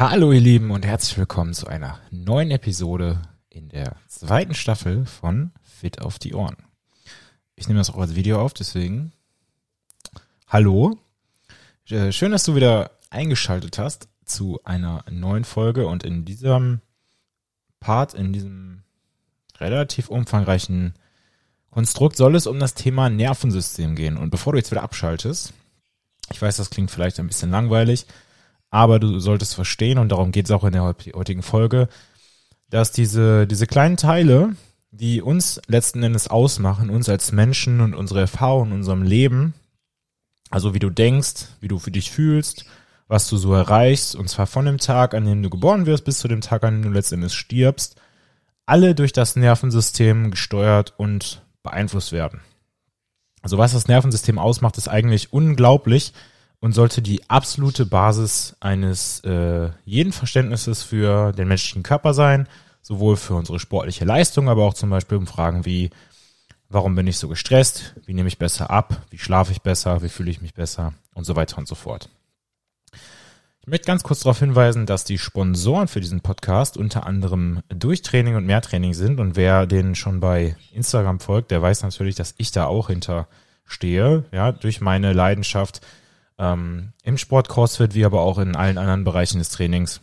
Hallo ihr Lieben und herzlich willkommen zu einer neuen Episode in der zweiten Staffel von Fit auf die Ohren. Ich nehme das auch als Video auf, deswegen hallo. Äh, schön, dass du wieder eingeschaltet hast zu einer neuen Folge und in diesem Part, in diesem relativ umfangreichen Konstrukt soll es um das Thema Nervensystem gehen. Und bevor du jetzt wieder abschaltest, ich weiß, das klingt vielleicht ein bisschen langweilig, aber du solltest verstehen, und darum geht es auch in der heutigen Folge, dass diese, diese kleinen Teile, die uns letzten Endes ausmachen, uns als Menschen und unsere Erfahrungen in unserem Leben, also wie du denkst, wie du für dich fühlst, was du so erreichst, und zwar von dem Tag, an dem du geboren wirst, bis zu dem Tag, an dem du letzten Endes stirbst, alle durch das Nervensystem gesteuert und beeinflusst werden. Also was das Nervensystem ausmacht, ist eigentlich unglaublich und sollte die absolute Basis eines äh, jeden Verständnisses für den menschlichen Körper sein, sowohl für unsere sportliche Leistung, aber auch zum Beispiel um Fragen wie, warum bin ich so gestresst, wie nehme ich besser ab, wie schlafe ich besser, wie fühle ich mich besser und so weiter und so fort. Ich möchte ganz kurz darauf hinweisen, dass die Sponsoren für diesen Podcast unter anderem Durchtraining und Mehrtraining sind. Und wer den schon bei Instagram folgt, der weiß natürlich, dass ich da auch hinter stehe. Ja, durch meine Leidenschaft ähm, im Sport CrossFit, wie aber auch in allen anderen Bereichen des Trainings.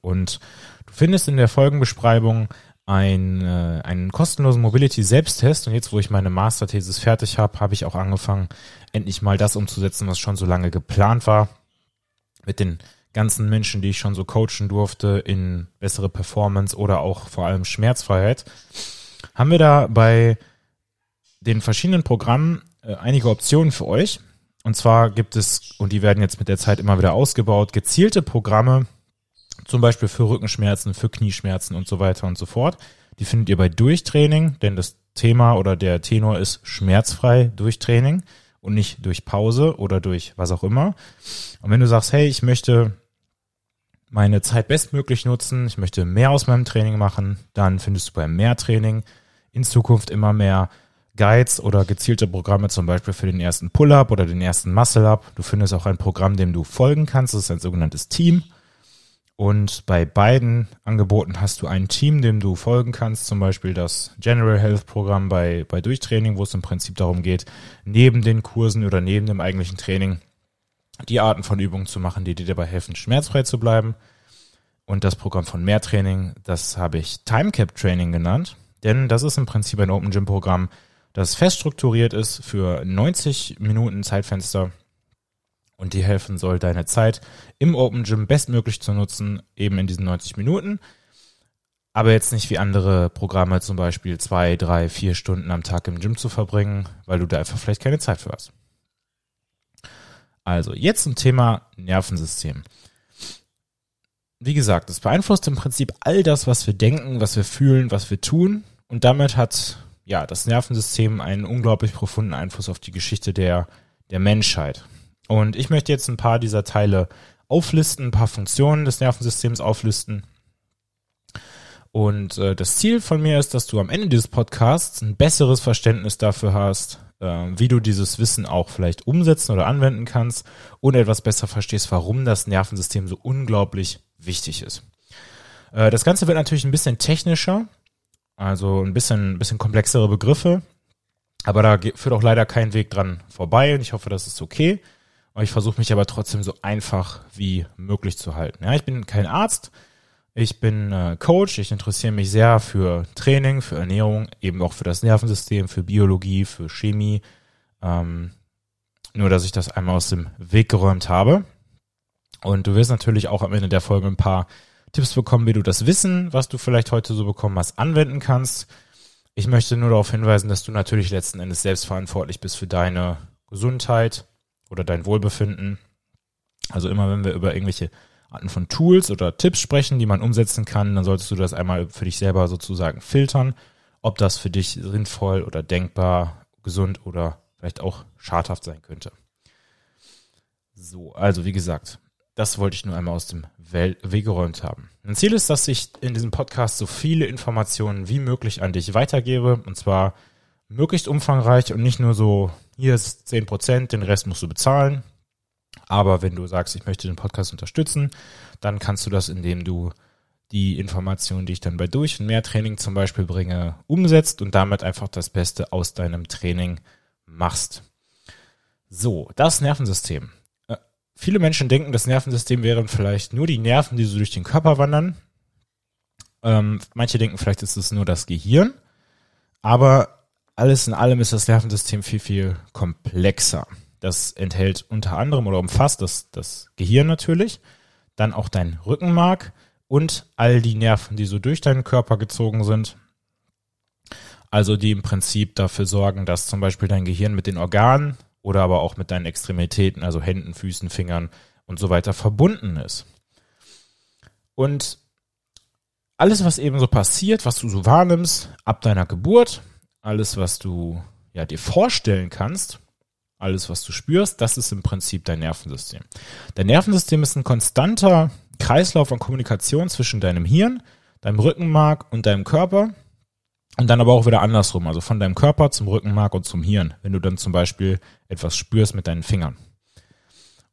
Und du findest in der Folgenbeschreibung ein, äh, einen kostenlosen Mobility-Selbsttest. Und jetzt, wo ich meine Masterthesis fertig habe, habe ich auch angefangen, endlich mal das umzusetzen, was schon so lange geplant war mit den ganzen Menschen, die ich schon so coachen durfte in bessere Performance oder auch vor allem Schmerzfreiheit, haben wir da bei den verschiedenen Programmen äh, einige Optionen für euch. Und zwar gibt es, und die werden jetzt mit der Zeit immer wieder ausgebaut, gezielte Programme, zum Beispiel für Rückenschmerzen, für Knieschmerzen und so weiter und so fort. Die findet ihr bei Durchtraining, denn das Thema oder der Tenor ist schmerzfrei Durchtraining und nicht durch Pause oder durch was auch immer. Und wenn du sagst, hey, ich möchte meine Zeit bestmöglich nutzen, ich möchte mehr aus meinem Training machen, dann findest du beim Mehrtraining in Zukunft immer mehr Guides oder gezielte Programme, zum Beispiel für den ersten Pull-up oder den ersten Muscle-up. Du findest auch ein Programm, dem du folgen kannst. Das ist ein sogenanntes Team. Und bei beiden Angeboten hast du ein Team, dem du folgen kannst, zum Beispiel das General Health Programm bei, bei Durchtraining, wo es im Prinzip darum geht, neben den Kursen oder neben dem eigentlichen Training die Arten von Übungen zu machen, die dir dabei helfen, schmerzfrei zu bleiben. Und das Programm von Mehrtraining, das habe ich Timecap Training genannt, denn das ist im Prinzip ein Open Gym Programm, das fest strukturiert ist für 90 Minuten Zeitfenster und dir helfen soll, deine Zeit im Open Gym bestmöglich zu nutzen, eben in diesen 90 Minuten. Aber jetzt nicht wie andere Programme zum Beispiel zwei, drei, vier Stunden am Tag im Gym zu verbringen, weil du da einfach vielleicht keine Zeit für hast. Also jetzt zum Thema Nervensystem. Wie gesagt, es beeinflusst im Prinzip all das, was wir denken, was wir fühlen, was wir tun. Und damit hat ja das Nervensystem einen unglaublich profunden Einfluss auf die Geschichte der, der Menschheit. Und ich möchte jetzt ein paar dieser Teile auflisten, ein paar Funktionen des Nervensystems auflisten. Und äh, das Ziel von mir ist, dass du am Ende dieses Podcasts ein besseres Verständnis dafür hast, äh, wie du dieses Wissen auch vielleicht umsetzen oder anwenden kannst und etwas besser verstehst, warum das Nervensystem so unglaublich wichtig ist. Äh, das Ganze wird natürlich ein bisschen technischer, also ein bisschen, ein bisschen komplexere Begriffe, aber da führt auch leider kein Weg dran vorbei und ich hoffe, das ist okay. Ich versuche mich aber trotzdem so einfach wie möglich zu halten. Ja, ich bin kein Arzt, ich bin äh, Coach, ich interessiere mich sehr für Training, für Ernährung, eben auch für das Nervensystem, für Biologie, für Chemie. Ähm, nur, dass ich das einmal aus dem Weg geräumt habe. Und du wirst natürlich auch am Ende der Folge ein paar Tipps bekommen, wie du das Wissen, was du vielleicht heute so bekommen hast, anwenden kannst. Ich möchte nur darauf hinweisen, dass du natürlich letzten Endes selbst verantwortlich bist für deine Gesundheit, oder dein Wohlbefinden. Also immer wenn wir über irgendwelche Arten von Tools oder Tipps sprechen, die man umsetzen kann, dann solltest du das einmal für dich selber sozusagen filtern, ob das für dich sinnvoll oder denkbar, gesund oder vielleicht auch schadhaft sein könnte. So, also wie gesagt, das wollte ich nur einmal aus dem Weg geräumt haben. Mein Ziel ist, dass ich in diesem Podcast so viele Informationen wie möglich an dich weitergebe und zwar möglichst umfangreich und nicht nur so hier ist 10 Prozent, den Rest musst du bezahlen. Aber wenn du sagst, ich möchte den Podcast unterstützen, dann kannst du das, indem du die Informationen, die ich dann bei Durch- und Mehrtraining zum Beispiel bringe, umsetzt und damit einfach das Beste aus deinem Training machst. So, das Nervensystem. Viele Menschen denken, das Nervensystem wären vielleicht nur die Nerven, die so durch den Körper wandern. Ähm, manche denken, vielleicht ist es nur das Gehirn. Aber alles in allem ist das Nervensystem viel, viel komplexer. Das enthält unter anderem oder umfasst das, das Gehirn natürlich, dann auch dein Rückenmark und all die Nerven, die so durch deinen Körper gezogen sind. Also die im Prinzip dafür sorgen, dass zum Beispiel dein Gehirn mit den Organen oder aber auch mit deinen Extremitäten, also Händen, Füßen, Fingern und so weiter verbunden ist. Und alles, was eben so passiert, was du so wahrnimmst ab deiner Geburt, alles, was du ja dir vorstellen kannst, alles, was du spürst, das ist im Prinzip dein Nervensystem. Dein Nervensystem ist ein konstanter Kreislauf an Kommunikation zwischen deinem Hirn, deinem Rückenmark und deinem Körper. Und dann aber auch wieder andersrum, also von deinem Körper zum Rückenmark und zum Hirn, wenn du dann zum Beispiel etwas spürst mit deinen Fingern.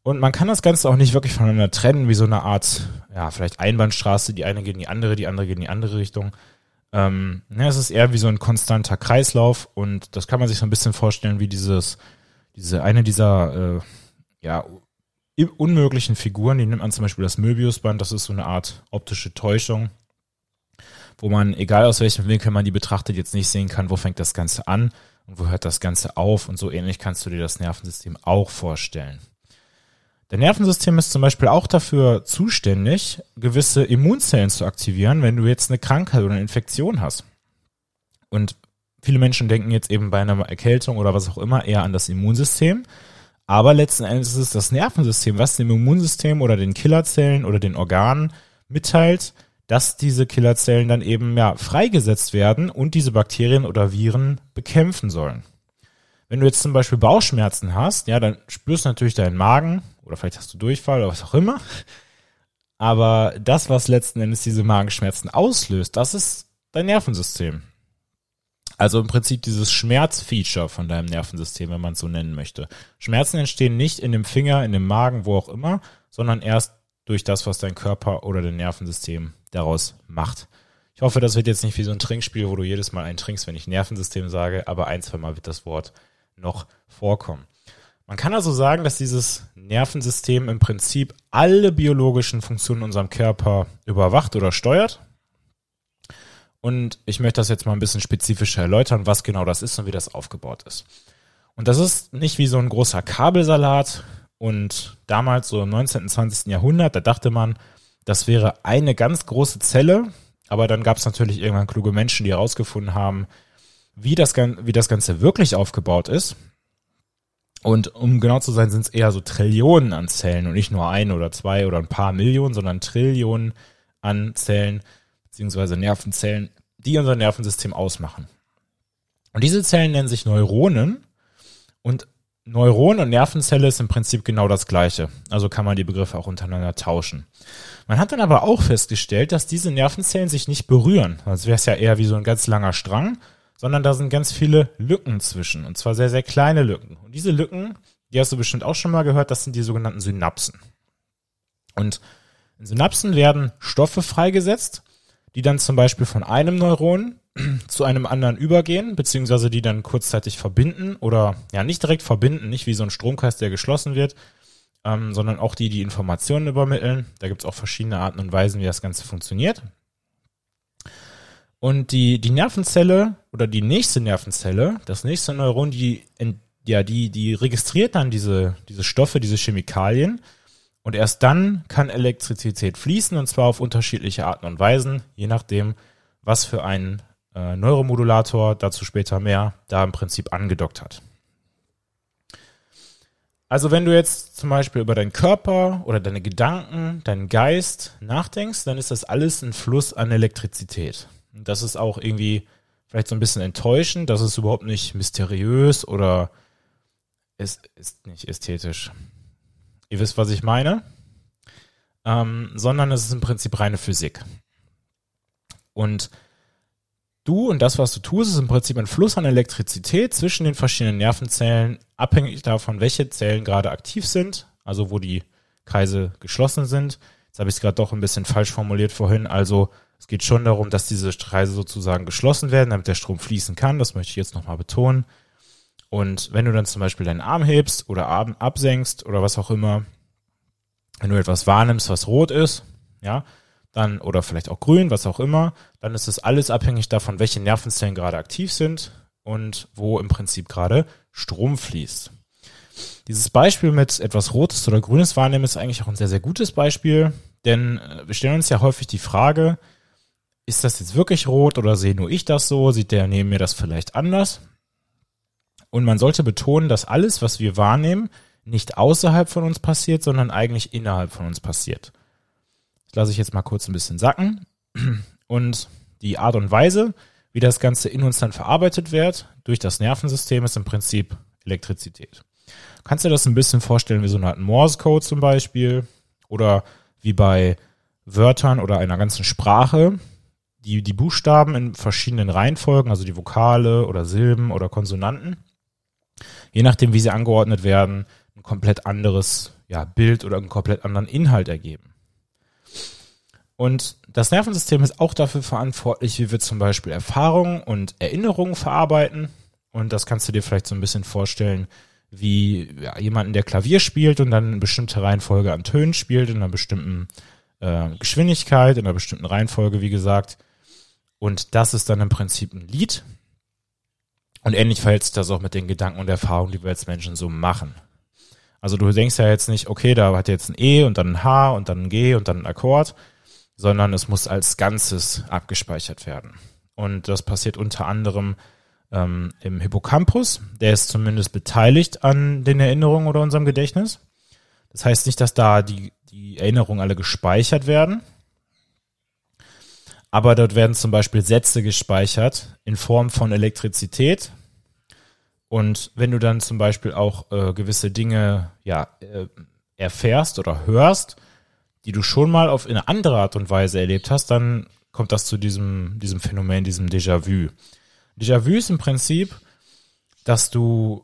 Und man kann das Ganze auch nicht wirklich voneinander trennen, wie so eine Art, ja, vielleicht Einbahnstraße, die eine geht in die andere, die andere geht in die andere Richtung. Ähm, ja, es ist eher wie so ein konstanter Kreislauf und das kann man sich so ein bisschen vorstellen wie dieses diese eine dieser äh, ja unmöglichen Figuren, die nimmt man zum Beispiel das Möbiusband, das ist so eine Art optische Täuschung, wo man, egal aus welchem Winkel man die betrachtet, jetzt nicht sehen kann, wo fängt das Ganze an und wo hört das Ganze auf und so ähnlich kannst du dir das Nervensystem auch vorstellen. Der Nervensystem ist zum Beispiel auch dafür zuständig, gewisse Immunzellen zu aktivieren, wenn du jetzt eine Krankheit oder eine Infektion hast. Und viele Menschen denken jetzt eben bei einer Erkältung oder was auch immer eher an das Immunsystem. Aber letzten Endes ist es das Nervensystem, was dem Immunsystem oder den Killerzellen oder den Organen mitteilt, dass diese Killerzellen dann eben ja freigesetzt werden und diese Bakterien oder Viren bekämpfen sollen. Wenn du jetzt zum Beispiel Bauchschmerzen hast, ja, dann spürst du natürlich deinen Magen oder vielleicht hast du Durchfall oder was auch immer. Aber das, was letzten Endes diese Magenschmerzen auslöst, das ist dein Nervensystem. Also im Prinzip dieses Schmerzfeature von deinem Nervensystem, wenn man es so nennen möchte. Schmerzen entstehen nicht in dem Finger, in dem Magen, wo auch immer, sondern erst durch das, was dein Körper oder dein Nervensystem daraus macht. Ich hoffe, das wird jetzt nicht wie so ein Trinkspiel, wo du jedes Mal einen trinkst, wenn ich Nervensystem sage, aber ein, zwei Mal wird das Wort noch vorkommen. Man kann also sagen, dass dieses Nervensystem im Prinzip alle biologischen Funktionen in unserem Körper überwacht oder steuert. Und ich möchte das jetzt mal ein bisschen spezifischer erläutern, was genau das ist und wie das aufgebaut ist. Und das ist nicht wie so ein großer Kabelsalat. Und damals, so im 19. und 20. Jahrhundert, da dachte man, das wäre eine ganz große Zelle. Aber dann gab es natürlich irgendwann kluge Menschen, die herausgefunden haben, wie das, wie das Ganze wirklich aufgebaut ist. Und um genau zu sein, sind es eher so Trillionen an Zellen und nicht nur ein oder zwei oder ein paar Millionen, sondern Trillionen an Zellen, beziehungsweise Nervenzellen, die unser Nervensystem ausmachen. Und diese Zellen nennen sich Neuronen und Neuron und Nervenzelle ist im Prinzip genau das gleiche. Also kann man die Begriffe auch untereinander tauschen. Man hat dann aber auch festgestellt, dass diese Nervenzellen sich nicht berühren. Sonst wäre es ja eher wie so ein ganz langer Strang, sondern da sind ganz viele Lücken zwischen. Und zwar sehr, sehr kleine Lücken. Und diese Lücken, die hast du bestimmt auch schon mal gehört, das sind die sogenannten Synapsen. Und in Synapsen werden Stoffe freigesetzt, die dann zum Beispiel von einem Neuron zu einem anderen übergehen, beziehungsweise die dann kurzzeitig verbinden oder ja nicht direkt verbinden, nicht wie so ein Stromkreis, der geschlossen wird, ähm, sondern auch die, die Informationen übermitteln. Da gibt es auch verschiedene Arten und Weisen, wie das Ganze funktioniert. Und die, die Nervenzelle oder die nächste Nervenzelle, das nächste Neuron, die, ja, die, die registriert dann diese, diese Stoffe, diese Chemikalien und erst dann kann Elektrizität fließen und zwar auf unterschiedliche Arten und Weisen, je nachdem, was für ein äh, Neuromodulator, dazu später mehr, da im Prinzip angedockt hat. Also wenn du jetzt zum Beispiel über deinen Körper oder deine Gedanken, deinen Geist nachdenkst, dann ist das alles ein Fluss an Elektrizität. Und das ist auch irgendwie vielleicht so ein bisschen enttäuschend, das ist überhaupt nicht mysteriös oder es ist nicht ästhetisch. Ihr wisst, was ich meine. Ähm, sondern es ist im Prinzip reine Physik. Und du und das, was du tust, ist im Prinzip ein Fluss an Elektrizität zwischen den verschiedenen Nervenzellen, abhängig davon, welche Zellen gerade aktiv sind, also wo die Kreise geschlossen sind. Jetzt habe ich es gerade doch ein bisschen falsch formuliert vorhin. Also es geht schon darum, dass diese Kreise sozusagen geschlossen werden, damit der Strom fließen kann. Das möchte ich jetzt nochmal betonen. Und wenn du dann zum Beispiel deinen Arm hebst oder Arm absenkst oder was auch immer, wenn du etwas wahrnimmst, was rot ist, ja, dann, oder vielleicht auch grün, was auch immer, dann ist das alles abhängig davon, welche Nervenzellen gerade aktiv sind und wo im Prinzip gerade Strom fließt. Dieses Beispiel mit etwas Rotes oder Grünes wahrnehmen ist eigentlich auch ein sehr, sehr gutes Beispiel, denn äh, wir stellen uns ja häufig die Frage, ist das jetzt wirklich rot oder sehe nur ich das so? Sieht der neben mir das vielleicht anders? Und man sollte betonen, dass alles, was wir wahrnehmen, nicht außerhalb von uns passiert, sondern eigentlich innerhalb von uns passiert. Das lasse ich jetzt mal kurz ein bisschen sacken. Und die Art und Weise, wie das Ganze in uns dann verarbeitet wird, durch das Nervensystem, ist im Prinzip Elektrizität. Kannst du dir das ein bisschen vorstellen wie so eine Art Morse-Code zum Beispiel oder wie bei Wörtern oder einer ganzen Sprache, die, die Buchstaben in verschiedenen Reihenfolgen, also die Vokale oder Silben oder Konsonanten, je nachdem, wie sie angeordnet werden, ein komplett anderes ja, Bild oder einen komplett anderen Inhalt ergeben. Und das Nervensystem ist auch dafür verantwortlich, wie wir zum Beispiel Erfahrungen und Erinnerungen verarbeiten. Und das kannst du dir vielleicht so ein bisschen vorstellen, wie ja, jemanden, der Klavier spielt und dann eine bestimmte Reihenfolge an Tönen spielt, in einer bestimmten äh, Geschwindigkeit, in einer bestimmten Reihenfolge, wie gesagt. Und das ist dann im Prinzip ein Lied. Und ähnlich verhält sich das auch mit den Gedanken und Erfahrungen, die wir als Menschen so machen. Also du denkst ja jetzt nicht, okay, da hat jetzt ein E und dann ein H und dann ein G und dann ein Akkord, sondern es muss als Ganzes abgespeichert werden. Und das passiert unter anderem ähm, im Hippocampus. Der ist zumindest beteiligt an den Erinnerungen oder unserem Gedächtnis. Das heißt nicht, dass da die, die Erinnerungen alle gespeichert werden. Aber dort werden zum Beispiel Sätze gespeichert in Form von Elektrizität, und wenn du dann zum Beispiel auch äh, gewisse Dinge ja äh, erfährst oder hörst, die du schon mal auf eine andere Art und Weise erlebt hast, dann kommt das zu diesem, diesem Phänomen, diesem Déjà-vu. Déjà-vu ist im Prinzip, dass du,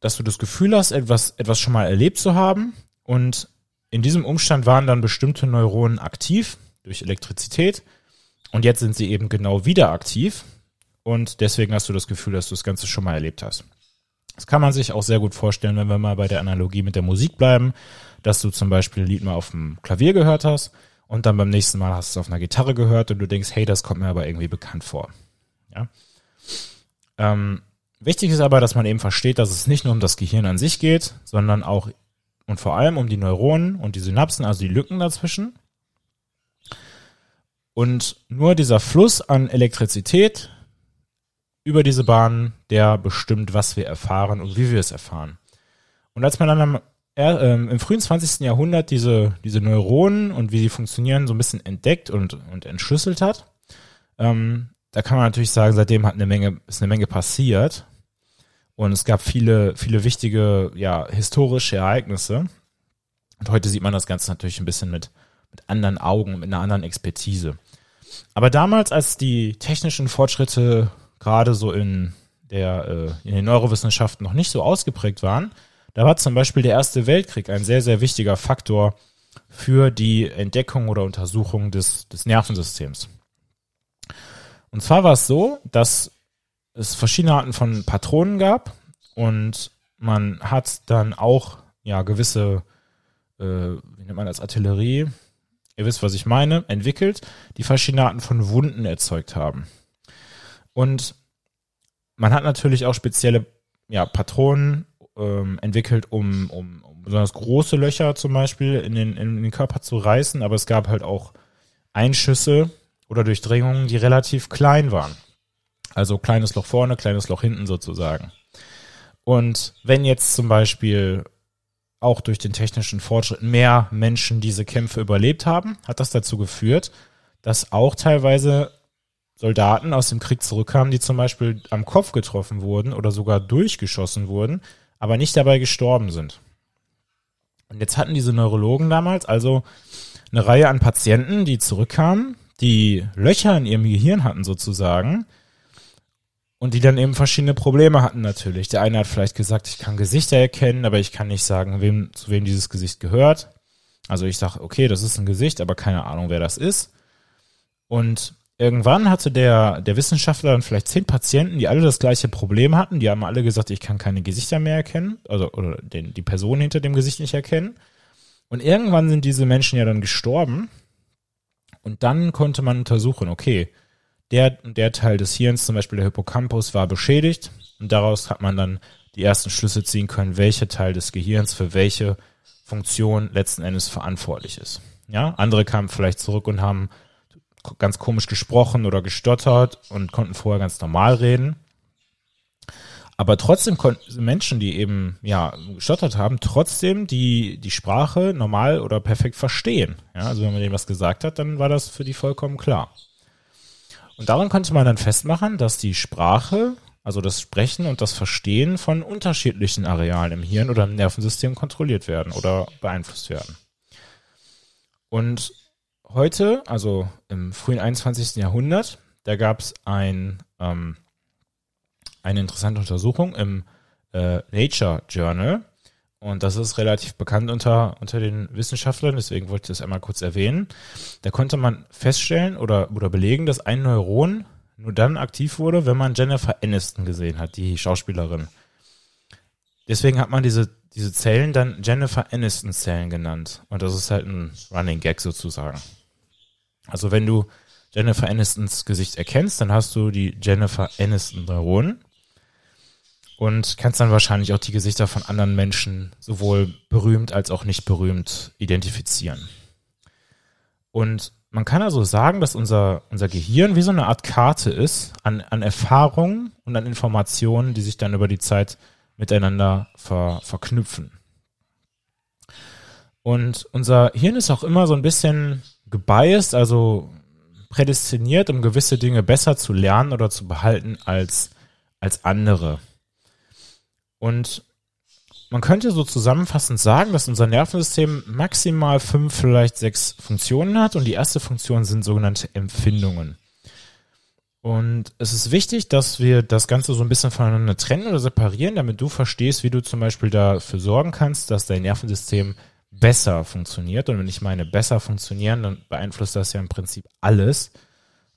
dass du das Gefühl hast, etwas, etwas schon mal erlebt zu haben und in diesem Umstand waren dann bestimmte Neuronen aktiv durch Elektrizität und jetzt sind sie eben genau wieder aktiv und deswegen hast du das Gefühl, dass du das Ganze schon mal erlebt hast. Das kann man sich auch sehr gut vorstellen, wenn wir mal bei der Analogie mit der Musik bleiben, dass du zum Beispiel ein Lied mal auf dem Klavier gehört hast und dann beim nächsten Mal hast du es auf einer Gitarre gehört und du denkst, hey, das kommt mir aber irgendwie bekannt vor. Ja. Ähm, wichtig ist aber, dass man eben versteht, dass es nicht nur um das Gehirn an sich geht, sondern auch und vor allem um die Neuronen und die Synapsen, also die Lücken dazwischen. Und nur dieser Fluss an Elektrizität über diese Bahn, der bestimmt, was wir erfahren und wie wir es erfahren. Und als man dann am, äh, im frühen 20. Jahrhundert diese, diese Neuronen und wie sie funktionieren so ein bisschen entdeckt und, und entschlüsselt hat, ähm, da kann man natürlich sagen, seitdem hat eine Menge, ist eine Menge passiert. Und es gab viele, viele wichtige, ja, historische Ereignisse. Und heute sieht man das Ganze natürlich ein bisschen mit, mit anderen Augen, mit einer anderen Expertise. Aber damals, als die technischen Fortschritte gerade so in der äh, in den Neurowissenschaften noch nicht so ausgeprägt waren, da war zum Beispiel der Erste Weltkrieg ein sehr, sehr wichtiger Faktor für die Entdeckung oder Untersuchung des, des Nervensystems. Und zwar war es so, dass es verschiedene Arten von Patronen gab und man hat dann auch ja gewisse, äh, wie nennt man das, Artillerie, ihr wisst, was ich meine, entwickelt, die verschiedene Arten von Wunden erzeugt haben. Und man hat natürlich auch spezielle ja, Patronen ähm, entwickelt, um, um, um besonders große Löcher zum Beispiel in den, in den Körper zu reißen, aber es gab halt auch Einschüsse oder Durchdringungen, die relativ klein waren. Also kleines Loch vorne, kleines Loch hinten sozusagen. Und wenn jetzt zum Beispiel auch durch den technischen Fortschritt mehr Menschen diese Kämpfe überlebt haben, hat das dazu geführt, dass auch teilweise Soldaten aus dem Krieg zurückkamen, die zum Beispiel am Kopf getroffen wurden oder sogar durchgeschossen wurden, aber nicht dabei gestorben sind. Und jetzt hatten diese Neurologen damals also eine Reihe an Patienten, die zurückkamen, die Löcher in ihrem Gehirn hatten sozusagen und die dann eben verschiedene Probleme hatten natürlich. Der eine hat vielleicht gesagt, ich kann Gesichter erkennen, aber ich kann nicht sagen, wem, zu wem dieses Gesicht gehört. Also ich sage, okay, das ist ein Gesicht, aber keine Ahnung, wer das ist. Und irgendwann hatte der, der Wissenschaftler dann vielleicht zehn Patienten, die alle das gleiche Problem hatten. Die haben alle gesagt, ich kann keine Gesichter mehr erkennen, also oder den, die Person hinter dem Gesicht nicht erkennen. Und irgendwann sind diese Menschen ja dann gestorben. Und dann konnte man untersuchen, okay, der, der Teil des Hirns, zum Beispiel der Hippocampus, war beschädigt. Und daraus hat man dann die ersten Schlüsse ziehen können, welcher Teil des Gehirns für welche Funktion letzten Endes verantwortlich ist. Ja, andere kamen vielleicht zurück und haben ganz komisch gesprochen oder gestottert und konnten vorher ganz normal reden. Aber trotzdem konnten Menschen, die eben ja gestottert haben, trotzdem die die Sprache normal oder perfekt verstehen. Ja, also wenn man dem was gesagt hat, dann war das für die vollkommen klar. Und daran konnte man dann festmachen, dass die Sprache, also das Sprechen und das Verstehen von unterschiedlichen Arealen im Hirn oder im Nervensystem kontrolliert werden oder beeinflusst werden. Und heute, also im frühen 21. Jahrhundert, da gab es ein, ähm, eine interessante Untersuchung im äh, Nature Journal. Und das ist relativ bekannt unter, unter den Wissenschaftlern, deswegen wollte ich das einmal kurz erwähnen. Da konnte man feststellen oder, oder belegen, dass ein Neuron nur dann aktiv wurde, wenn man Jennifer Aniston gesehen hat, die Schauspielerin. Deswegen hat man diese diese Zellen dann Jennifer Aniston Zellen genannt. Und das ist halt ein Running Gag sozusagen. Also wenn du Jennifer Anistons Gesicht erkennst, dann hast du die Jennifer Aniston Neuronen und kannst dann wahrscheinlich auch die Gesichter von anderen Menschen sowohl berühmt als auch nicht berühmt identifizieren. Und man kann also sagen, dass unser, unser Gehirn wie so eine Art Karte ist an, an Erfahrungen und an Informationen, die sich dann über die Zeit miteinander ver, verknüpfen. Und unser Hirn ist auch immer so ein bisschen gebiased, also prädestiniert, um gewisse Dinge besser zu lernen oder zu behalten als, als andere. Und man könnte so zusammenfassend sagen, dass unser Nervensystem maximal fünf, vielleicht sechs Funktionen hat und die erste Funktion sind sogenannte Empfindungen. Und es ist wichtig, dass wir das Ganze so ein bisschen voneinander trennen oder separieren, damit du verstehst, wie du zum Beispiel dafür sorgen kannst, dass dein Nervensystem besser funktioniert. Und wenn ich meine besser funktionieren, dann beeinflusst das ja im Prinzip alles,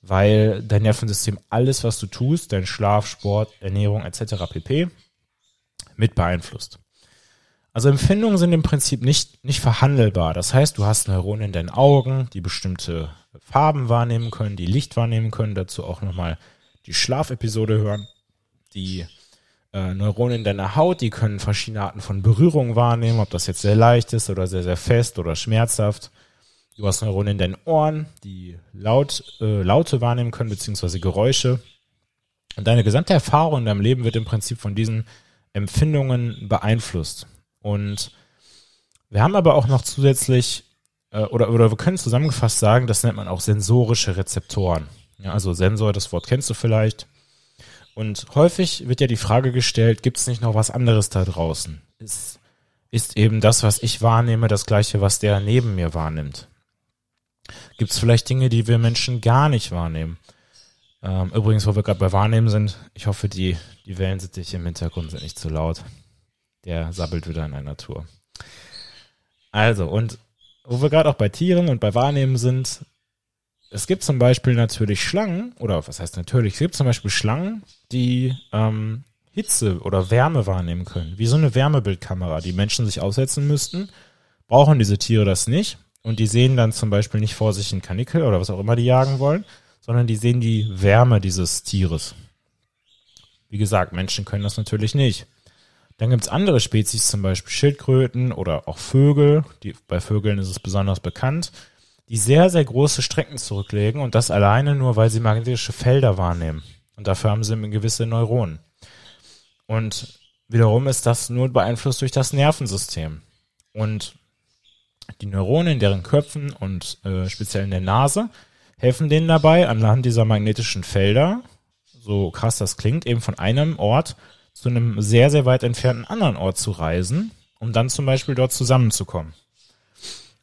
weil dein Nervensystem alles, was du tust, dein Schlaf, Sport, Ernährung etc. pp. mit beeinflusst. Also Empfindungen sind im Prinzip nicht, nicht verhandelbar. Das heißt, du hast Neuronen in deinen Augen, die bestimmte Farben wahrnehmen können, die Licht wahrnehmen können, dazu auch nochmal die Schlafepisode hören. Die äh, Neuronen in deiner Haut, die können verschiedene Arten von Berührung wahrnehmen, ob das jetzt sehr leicht ist oder sehr, sehr fest oder schmerzhaft. Du hast Neuronen in deinen Ohren, die laut, äh, Laute wahrnehmen können, beziehungsweise Geräusche. Und deine gesamte Erfahrung in deinem Leben wird im Prinzip von diesen Empfindungen beeinflusst. Und wir haben aber auch noch zusätzlich äh, oder, oder wir können zusammengefasst sagen, das nennt man auch sensorische Rezeptoren. Ja, also Sensor, das Wort kennst du vielleicht. Und häufig wird ja die Frage gestellt, gibt es nicht noch was anderes da draußen? Ist, ist eben das, was ich wahrnehme, das gleiche, was der neben mir wahrnimmt? Gibt es vielleicht Dinge, die wir Menschen gar nicht wahrnehmen? Ähm, übrigens, wo wir gerade bei Wahrnehmen sind, ich hoffe, die, die Wellensittiche im Hintergrund sind nicht zu laut. Der sabbelt wieder in einer Tour. Also, und wo wir gerade auch bei Tieren und bei Wahrnehmen sind, es gibt zum Beispiel natürlich Schlangen, oder was heißt natürlich, es gibt zum Beispiel Schlangen, die ähm, Hitze oder Wärme wahrnehmen können, wie so eine Wärmebildkamera, die Menschen sich aussetzen müssten, brauchen diese Tiere das nicht und die sehen dann zum Beispiel nicht vor sich einen Kanickel oder was auch immer die jagen wollen, sondern die sehen die Wärme dieses Tieres. Wie gesagt, Menschen können das natürlich nicht. Dann gibt's andere Spezies, zum Beispiel Schildkröten oder auch Vögel. Die, bei Vögeln ist es besonders bekannt, die sehr, sehr große Strecken zurücklegen und das alleine nur, weil sie magnetische Felder wahrnehmen. Und dafür haben sie gewisse Neuronen. Und wiederum ist das nur beeinflusst durch das Nervensystem. Und die Neuronen in deren Köpfen und äh, speziell in der Nase helfen denen dabei, anhand dieser magnetischen Felder, so krass das klingt, eben von einem Ort zu einem sehr, sehr weit entfernten anderen Ort zu reisen, um dann zum Beispiel dort zusammenzukommen.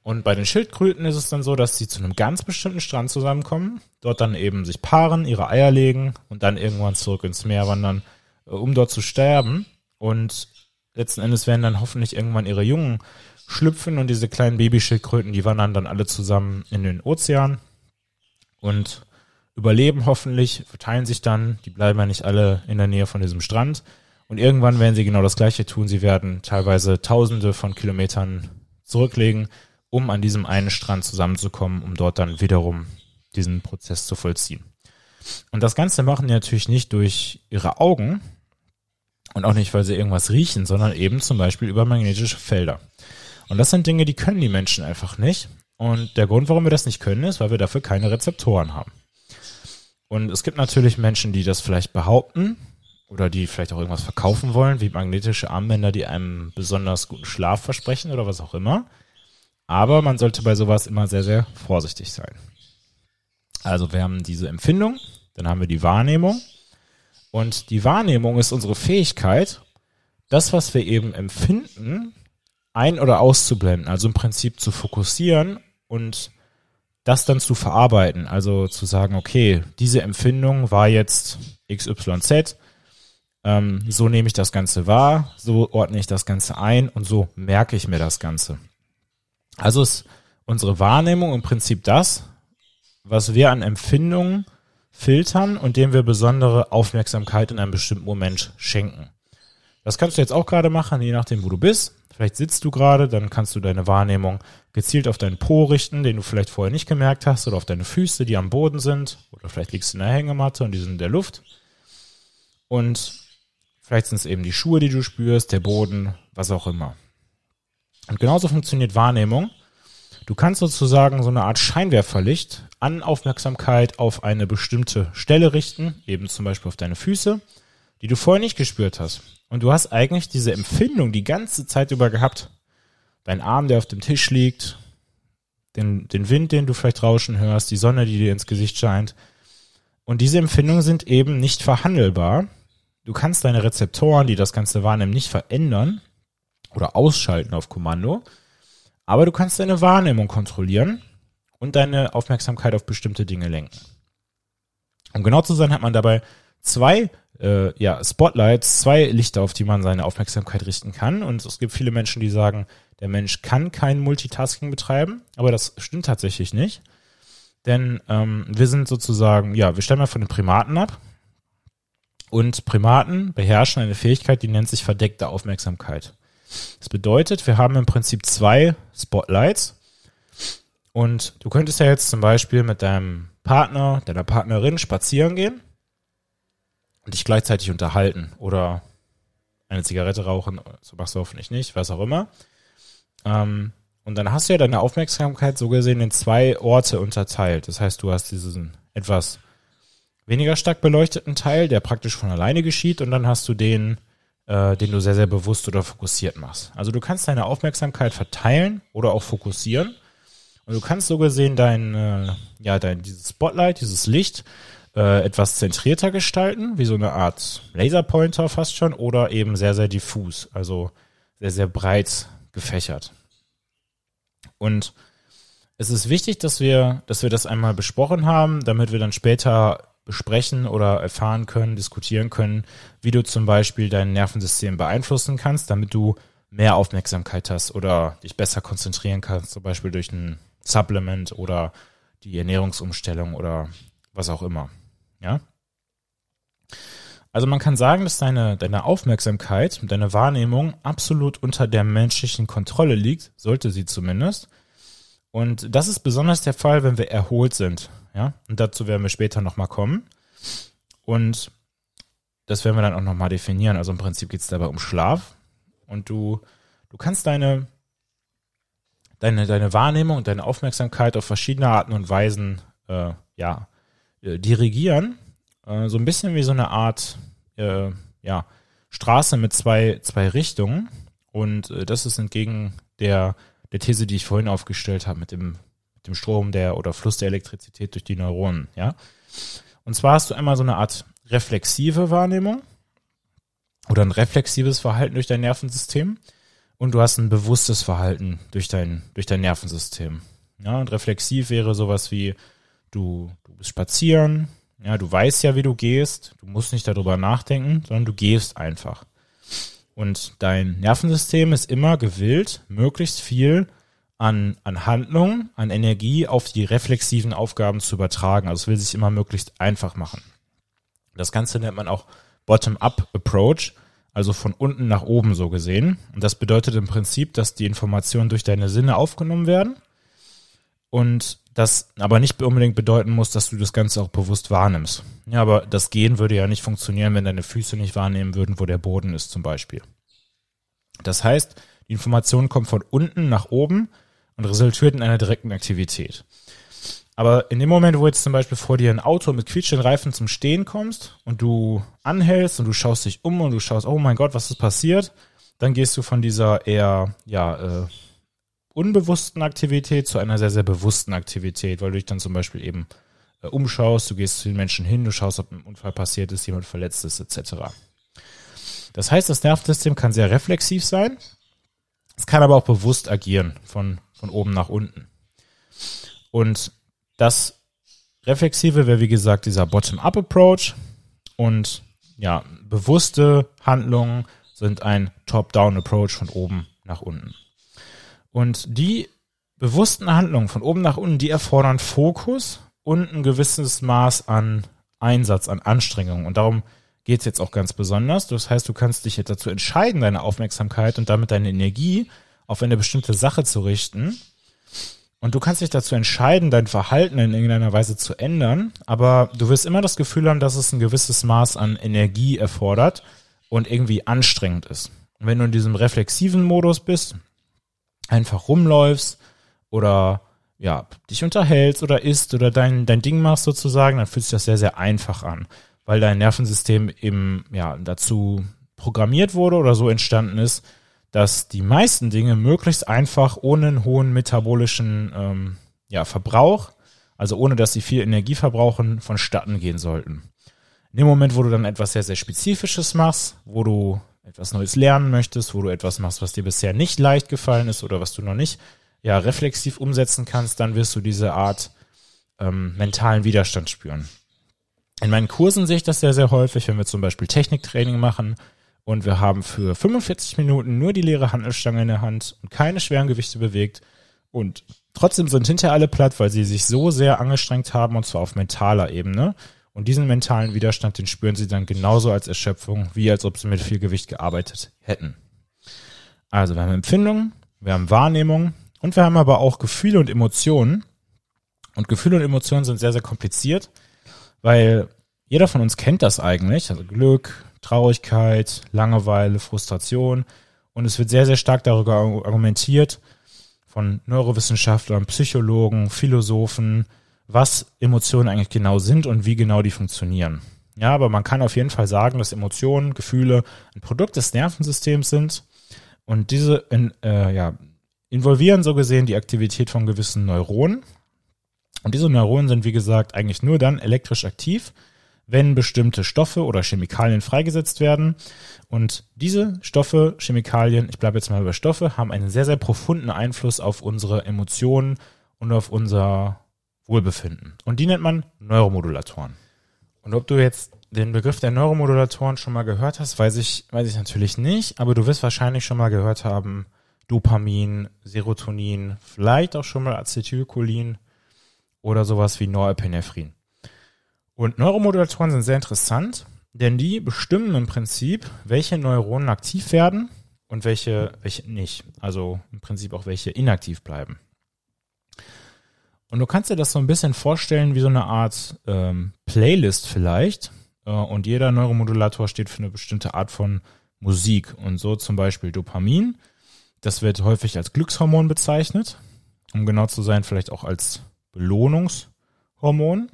Und bei den Schildkröten ist es dann so, dass sie zu einem ganz bestimmten Strand zusammenkommen, dort dann eben sich paaren, ihre Eier legen und dann irgendwann zurück ins Meer wandern, äh, um dort zu sterben. Und letzten Endes werden dann hoffentlich irgendwann ihre Jungen schlüpfen und diese kleinen Babyschildkröten, die wandern dann alle zusammen in den Ozean und überleben hoffentlich, verteilen sich dann, die bleiben ja nicht alle in der Nähe von diesem Strand. Und irgendwann werden sie genau das Gleiche tun. Sie werden teilweise Tausende von Kilometern zurücklegen, um an diesem einen Strand zusammenzukommen, um dort dann wiederum diesen Prozess zu vollziehen. Und das Ganze machen die natürlich nicht durch ihre Augen und auch nicht, weil sie irgendwas riechen, sondern eben zum Beispiel über magnetische Felder. Und das sind Dinge, die können die Menschen einfach nicht. Und der Grund, warum wir das nicht können, ist, weil wir dafür keine Rezeptoren haben. Und es gibt natürlich Menschen, die das vielleicht behaupten oder die vielleicht auch irgendwas verkaufen wollen, wie magnetische Armbänder, die einem besonders guten Schlaf versprechen oder was auch immer. Aber man sollte bei sowas immer sehr, sehr vorsichtig sein. Also wir haben diese Empfindung, dann haben wir die Wahrnehmung. Und die Wahrnehmung ist unsere Fähigkeit, das, was wir eben empfinden, ein- oder auszublenden. Also im Prinzip zu fokussieren und das dann zu verarbeiten. Also zu sagen, okay, diese Empfindung war jetzt XYZ, ähm, so nehme ich das Ganze wahr, so ordne ich das Ganze ein und so merke ich mir das Ganze. Also ist unsere Wahrnehmung im Prinzip das, was wir an Empfindungen filtern und dem wir besondere Aufmerksamkeit in einem bestimmten Moment schenken. Das kannst du jetzt auch gerade machen, je nachdem, wo du bist. Vielleicht sitzt du gerade, dann kannst du deine Wahrnehmung gezielt auf deinen Po richten, den du vielleicht vorher nicht gemerkt hast, oder auf deine Füße, die am Boden sind, oder vielleicht liegst du in der Hängematte und die sind in der Luft. Und vielleicht sind es eben die Schuhe, die du spürst, der Boden, was auch immer. Und genauso funktioniert Wahrnehmung. Du kannst sozusagen so eine Art Scheinwerferlicht an Aufmerksamkeit auf eine bestimmte Stelle richten, eben zum Beispiel auf deine Füße, die du vorher nicht gespürt hast. Und du hast eigentlich diese Empfindung die ganze Zeit über gehabt. Dein Arm, der auf dem Tisch liegt, den, den Wind, den du vielleicht rauschen hörst, die Sonne, die dir ins Gesicht scheint. Und diese Empfindungen sind eben nicht verhandelbar. Du kannst deine Rezeptoren, die das Ganze wahrnehmen, nicht verändern oder ausschalten auf Kommando. Aber du kannst deine Wahrnehmung kontrollieren und deine Aufmerksamkeit auf bestimmte Dinge lenken. Um genau zu sein, hat man dabei zwei äh, ja, Spotlights, zwei Lichter, auf die man seine Aufmerksamkeit richten kann. Und es gibt viele Menschen, die sagen, der Mensch kann kein Multitasking betreiben, aber das stimmt tatsächlich nicht. Denn ähm, wir sind sozusagen, ja, wir stammen ja von den Primaten ab. Und Primaten beherrschen eine Fähigkeit, die nennt sich verdeckte Aufmerksamkeit. Das bedeutet, wir haben im Prinzip zwei Spotlights. Und du könntest ja jetzt zum Beispiel mit deinem Partner, deiner Partnerin spazieren gehen und dich gleichzeitig unterhalten oder eine Zigarette rauchen, so machst du hoffentlich nicht, was auch immer. Ähm, und dann hast du ja deine Aufmerksamkeit so gesehen in zwei Orte unterteilt. Das heißt, du hast diesen etwas weniger stark beleuchteten Teil, der praktisch von alleine geschieht, und dann hast du den, äh, den du sehr, sehr bewusst oder fokussiert machst. Also du kannst deine Aufmerksamkeit verteilen oder auch fokussieren. Und du kannst so gesehen dein, äh, ja, dein, dieses Spotlight, dieses Licht äh, etwas zentrierter gestalten, wie so eine Art Laserpointer fast schon, oder eben sehr, sehr diffus, also sehr, sehr breit gefächert. Und es ist wichtig, dass wir, dass wir das einmal besprochen haben, damit wir dann später besprechen oder erfahren können, diskutieren können, wie du zum Beispiel dein Nervensystem beeinflussen kannst, damit du mehr Aufmerksamkeit hast oder dich besser konzentrieren kannst, zum Beispiel durch ein Supplement oder die Ernährungsumstellung oder was auch immer. Ja. Also man kann sagen, dass deine, deine Aufmerksamkeit, deine Wahrnehmung absolut unter der menschlichen Kontrolle liegt, sollte sie zumindest. Und das ist besonders der Fall, wenn wir erholt sind. Ja, und dazu werden wir später nochmal kommen. Und das werden wir dann auch nochmal definieren. Also im Prinzip geht es dabei um Schlaf. Und du, du kannst deine, deine, deine Wahrnehmung und deine Aufmerksamkeit auf verschiedene Arten und Weisen äh, ja, äh, dirigieren. Äh, so ein bisschen wie so eine Art äh, ja, Straße mit zwei, zwei Richtungen. Und äh, das ist entgegen der, der These, die ich vorhin aufgestellt habe, mit dem, dem Strom der oder Fluss der Elektrizität durch die Neuronen. Ja? Und zwar hast du einmal so eine Art reflexive Wahrnehmung oder ein reflexives Verhalten durch dein Nervensystem. und du hast ein bewusstes Verhalten durch dein, durch dein Nervensystem. Ja, und reflexiv wäre sowas wie, du, du bist spazieren, ja, du weißt ja, wie du gehst, du musst nicht darüber nachdenken, sondern du gehst einfach. Und dein Nervensystem ist immer gewillt, möglichst viel an, an Handlung, an Energie auf die reflexiven Aufgaben zu übertragen. Also es will sich immer möglichst einfach machen. Das Ganze nennt man auch Bottom-up-Approach, also von unten nach oben so gesehen. Und das bedeutet im Prinzip, dass die Informationen durch deine Sinne aufgenommen werden und das aber nicht unbedingt bedeuten muss, dass du das Ganze auch bewusst wahrnimmst. Ja, aber das Gehen würde ja nicht funktionieren, wenn deine Füße nicht wahrnehmen würden, wo der Boden ist zum Beispiel. Das heißt, die Information kommt von unten nach oben und resultiert in einer direkten Aktivität. Aber in dem Moment, wo jetzt zum Beispiel vor dir ein Auto mit quietschenden Reifen zum Stehen kommst und du anhältst und du schaust dich um und du schaust, oh mein Gott, was ist passiert, dann gehst du von dieser eher, ja, äh, unbewussten Aktivität zu einer sehr, sehr bewussten Aktivität, weil du dich dann zum Beispiel eben äh, umschaust, du gehst zu den Menschen hin, du schaust, ob ein Unfall passiert ist, jemand verletzt ist, etc. Das heißt, das Nervensystem kann sehr reflexiv sein, es kann aber auch bewusst agieren, von, von oben nach unten. Und das Reflexive wäre, wie gesagt, dieser Bottom-up-Approach und ja, bewusste Handlungen sind ein Top-down-Approach von oben nach unten. Und die bewussten Handlungen von oben nach unten, die erfordern Fokus und ein gewisses Maß an Einsatz, an Anstrengung. Und darum geht es jetzt auch ganz besonders. Das heißt, du kannst dich jetzt dazu entscheiden, deine Aufmerksamkeit und damit deine Energie auf eine bestimmte Sache zu richten. Und du kannst dich dazu entscheiden, dein Verhalten in irgendeiner Weise zu ändern, aber du wirst immer das Gefühl haben, dass es ein gewisses Maß an Energie erfordert und irgendwie anstrengend ist. Und wenn du in diesem reflexiven Modus bist, einfach rumläufst oder ja, dich unterhältst oder isst oder dein, dein Ding machst sozusagen, dann fühlt sich das sehr, sehr einfach an, weil dein Nervensystem eben ja dazu programmiert wurde oder so entstanden ist, dass die meisten Dinge möglichst einfach ohne einen hohen metabolischen ähm, ja, Verbrauch, also ohne dass sie viel Energie verbrauchen, vonstatten gehen sollten. In dem Moment, wo du dann etwas sehr, sehr Spezifisches machst, wo du etwas Neues lernen möchtest, wo du etwas machst, was dir bisher nicht leicht gefallen ist oder was du noch nicht ja reflexiv umsetzen kannst, dann wirst du diese Art ähm, mentalen Widerstand spüren. In meinen Kursen sehe ich das sehr, sehr häufig, wenn wir zum Beispiel Techniktraining machen und wir haben für 45 Minuten nur die leere Handelstange in der Hand und keine schweren Gewichte bewegt und trotzdem sind hinterher alle platt, weil sie sich so sehr angestrengt haben und zwar auf mentaler Ebene. Und diesen mentalen Widerstand, den spüren sie dann genauso als Erschöpfung, wie als ob sie mit viel Gewicht gearbeitet hätten. Also wir haben Empfindungen, wir haben Wahrnehmung und wir haben aber auch Gefühle und Emotionen. Und Gefühle und Emotionen sind sehr, sehr kompliziert, weil jeder von uns kennt das eigentlich. Also Glück, Traurigkeit, Langeweile, Frustration. Und es wird sehr, sehr stark darüber argumentiert von Neurowissenschaftlern, Psychologen, Philosophen, was Emotionen eigentlich genau sind und wie genau die funktionieren. Ja, aber man kann auf jeden Fall sagen, dass Emotionen, Gefühle ein Produkt des Nervensystems sind und diese in, äh, ja, involvieren so gesehen die Aktivität von gewissen Neuronen. Und diese Neuronen sind, wie gesagt, eigentlich nur dann elektrisch aktiv, wenn bestimmte Stoffe oder Chemikalien freigesetzt werden. Und diese Stoffe, Chemikalien, ich bleibe jetzt mal über Stoffe, haben einen sehr, sehr profunden Einfluss auf unsere Emotionen und auf unser Wohlbefinden. Und die nennt man Neuromodulatoren. Und ob du jetzt den Begriff der Neuromodulatoren schon mal gehört hast, weiß ich, weiß ich natürlich nicht, aber du wirst wahrscheinlich schon mal gehört haben, Dopamin, Serotonin, vielleicht auch schon mal Acetylcholin oder sowas wie Norepinephrine. Und Neuromodulatoren sind sehr interessant, denn die bestimmen im Prinzip, welche Neuronen aktiv werden und welche, welche nicht. Also im Prinzip auch welche inaktiv bleiben. Und du kannst dir das so ein bisschen vorstellen wie so eine Art ähm, Playlist vielleicht. Äh, und jeder Neuromodulator steht für eine bestimmte Art von Musik. Und so zum Beispiel Dopamin. Das wird häufig als Glückshormon bezeichnet. Um genau zu sein, vielleicht auch als Belohnungshormon.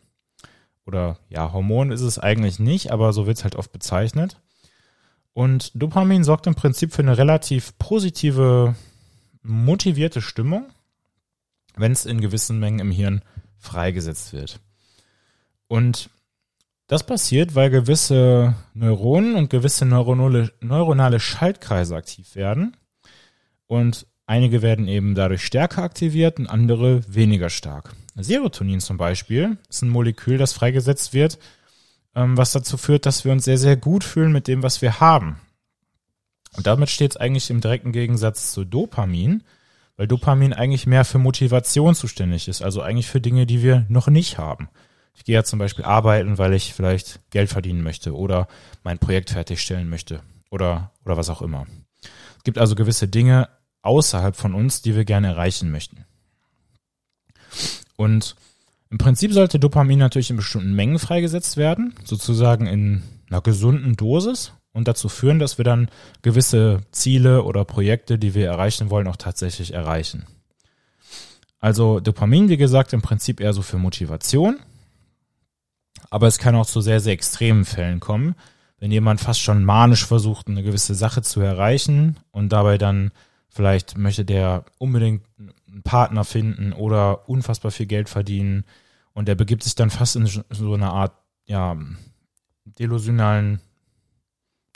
Oder ja, Hormon ist es eigentlich nicht, aber so wird es halt oft bezeichnet. Und Dopamin sorgt im Prinzip für eine relativ positive, motivierte Stimmung wenn es in gewissen Mengen im Hirn freigesetzt wird. Und das passiert, weil gewisse Neuronen und gewisse neuronale, neuronale Schaltkreise aktiv werden. und einige werden eben dadurch stärker aktiviert und andere weniger stark. Serotonin zum Beispiel ist ein Molekül, das freigesetzt wird, ähm, was dazu führt, dass wir uns sehr, sehr gut fühlen mit dem, was wir haben. Und damit steht es eigentlich im direkten Gegensatz zu Dopamin, weil Dopamin eigentlich mehr für Motivation zuständig ist, also eigentlich für Dinge, die wir noch nicht haben. Ich gehe ja zum Beispiel arbeiten, weil ich vielleicht Geld verdienen möchte oder mein Projekt fertigstellen möchte oder, oder was auch immer. Es gibt also gewisse Dinge außerhalb von uns, die wir gerne erreichen möchten. Und im Prinzip sollte Dopamin natürlich in bestimmten Mengen freigesetzt werden, sozusagen in einer gesunden Dosis und dazu führen, dass wir dann gewisse Ziele oder Projekte, die wir erreichen wollen, auch tatsächlich erreichen. Also Dopamin, wie gesagt, im Prinzip eher so für Motivation, aber es kann auch zu sehr, sehr extremen Fällen kommen, wenn jemand fast schon manisch versucht, eine gewisse Sache zu erreichen und dabei dann vielleicht möchte der unbedingt einen Partner finden oder unfassbar viel Geld verdienen und der begibt sich dann fast in so eine Art, ja, delusionalen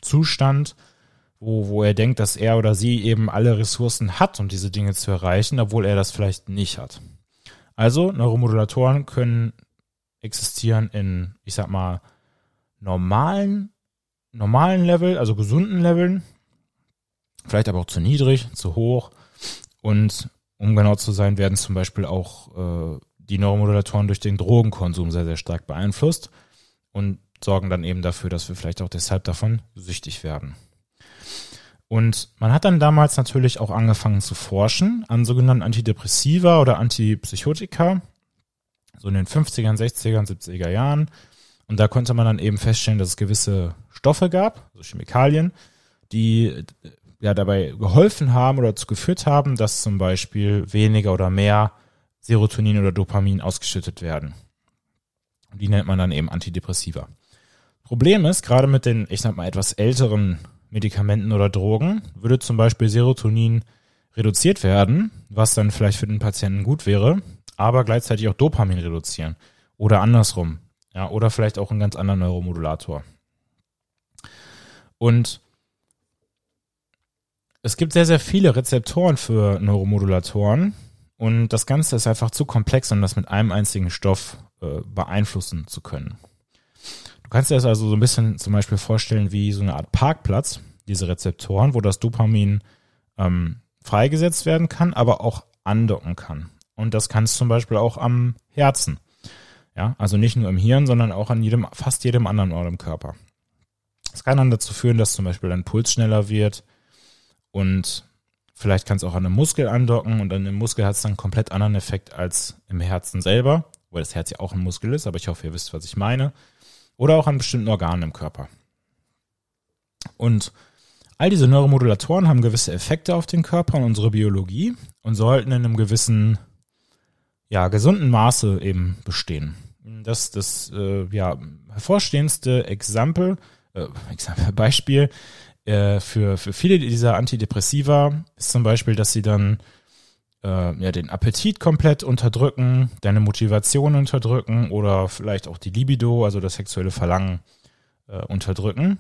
Zustand, wo, wo er denkt, dass er oder sie eben alle Ressourcen hat, um diese Dinge zu erreichen, obwohl er das vielleicht nicht hat. Also Neuromodulatoren können existieren in, ich sag mal, normalen, normalen Level, also gesunden Leveln, vielleicht aber auch zu niedrig, zu hoch. Und um genau zu sein, werden zum Beispiel auch äh, die Neuromodulatoren durch den Drogenkonsum sehr, sehr stark beeinflusst und sorgen dann eben dafür, dass wir vielleicht auch deshalb davon süchtig werden. Und man hat dann damals natürlich auch angefangen zu forschen an sogenannten Antidepressiva oder Antipsychotika, so in den 50ern, 60ern, 70er Jahren. Und da konnte man dann eben feststellen, dass es gewisse Stoffe gab, also Chemikalien, die ja dabei geholfen haben oder dazu geführt haben, dass zum Beispiel weniger oder mehr Serotonin oder Dopamin ausgeschüttet werden. Die nennt man dann eben Antidepressiva. Problem ist, gerade mit den, ich sag mal, etwas älteren Medikamenten oder Drogen, würde zum Beispiel Serotonin reduziert werden, was dann vielleicht für den Patienten gut wäre, aber gleichzeitig auch Dopamin reduzieren. Oder andersrum. Ja, oder vielleicht auch einen ganz anderen Neuromodulator. Und es gibt sehr, sehr viele Rezeptoren für Neuromodulatoren und das Ganze ist einfach zu komplex, um das mit einem einzigen Stoff äh, beeinflussen zu können. Du kannst dir das also so ein bisschen zum Beispiel vorstellen wie so eine Art Parkplatz, diese Rezeptoren, wo das Dopamin ähm, freigesetzt werden kann, aber auch andocken kann. Und das kann es zum Beispiel auch am Herzen. Ja, also nicht nur im Hirn, sondern auch an jedem, fast jedem anderen Ort im Körper. Das kann dann dazu führen, dass zum Beispiel dein Puls schneller wird und vielleicht kann es auch an einem Muskel andocken und an dem Muskel hat es dann einen komplett anderen Effekt als im Herzen selber, weil das Herz ja auch ein Muskel ist, aber ich hoffe, ihr wisst, was ich meine. Oder auch an bestimmten Organen im Körper. Und all diese Neuromodulatoren haben gewisse Effekte auf den Körper und unsere Biologie und sollten in einem gewissen, ja, gesunden Maße eben bestehen. Das, das äh, ja, hervorstehendste Example, äh, Beispiel äh, für, für viele dieser Antidepressiva ist zum Beispiel, dass sie dann äh, ja, den Appetit komplett unterdrücken, deine Motivation unterdrücken oder vielleicht auch die Libido, also das sexuelle Verlangen, äh, unterdrücken.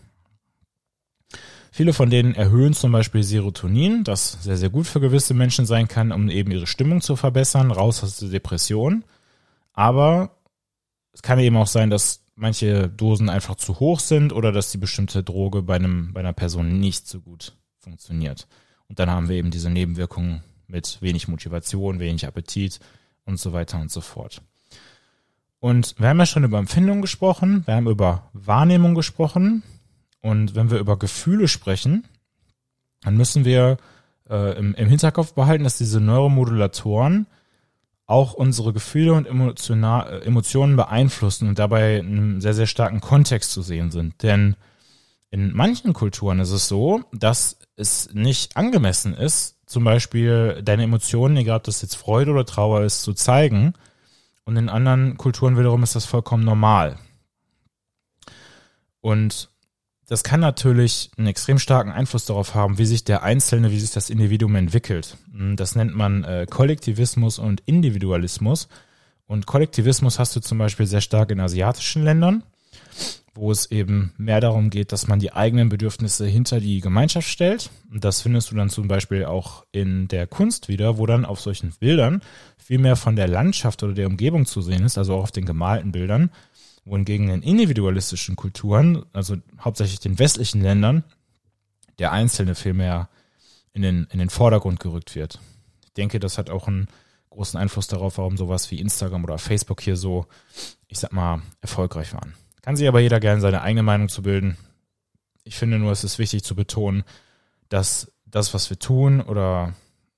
Viele von denen erhöhen zum Beispiel Serotonin, das sehr, sehr gut für gewisse Menschen sein kann, um eben ihre Stimmung zu verbessern, raus aus der Depression. Aber es kann eben auch sein, dass manche Dosen einfach zu hoch sind oder dass die bestimmte Droge bei einem, bei einer Person nicht so gut funktioniert. Und dann haben wir eben diese Nebenwirkungen mit wenig Motivation, wenig Appetit und so weiter und so fort. Und wir haben ja schon über Empfindung gesprochen, wir haben über Wahrnehmung gesprochen und wenn wir über Gefühle sprechen, dann müssen wir äh, im, im Hinterkopf behalten, dass diese Neuromodulatoren auch unsere Gefühle und äh, Emotionen beeinflussen und dabei in einem sehr, sehr starken Kontext zu sehen sind. Denn in manchen Kulturen ist es so, dass es nicht angemessen ist, zum Beispiel deine Emotionen, egal ob das jetzt Freude oder Trauer ist, zu zeigen. Und in anderen Kulturen wiederum ist das vollkommen normal. Und das kann natürlich einen extrem starken Einfluss darauf haben, wie sich der Einzelne, wie sich das Individuum entwickelt. Hm, das nennt man äh, Kollektivismus und Individualismus. Und Kollektivismus hast du zum Beispiel sehr stark in asiatischen Ländern. wo es eben mehr darum geht, dass man die eigenen Bedürfnisse hinter die Gemeinschaft stellt. Und das findest du dann zum Beispiel auch in der Kunst wieder, wo dann auf solchen Bildern viel mehr von der Landschaft oder der Umgebung zu sehen ist, also auch auf den gemalten Bildern, wohingegen in individualistischen Kulturen, also hauptsächlich den westlichen Ländern, der Einzelne viel mehr in den, in den Vordergrund gerückt wird. Ich denke, das hat auch einen großen Einfluss darauf, warum sowas wie Instagram oder Facebook hier so, ich sag mal, erfolgreich waren. Kann sich aber jeder gerne seine eigene Meinung zu bilden. Ich finde nur, es ist wichtig zu betonen, dass das, was wir tun oder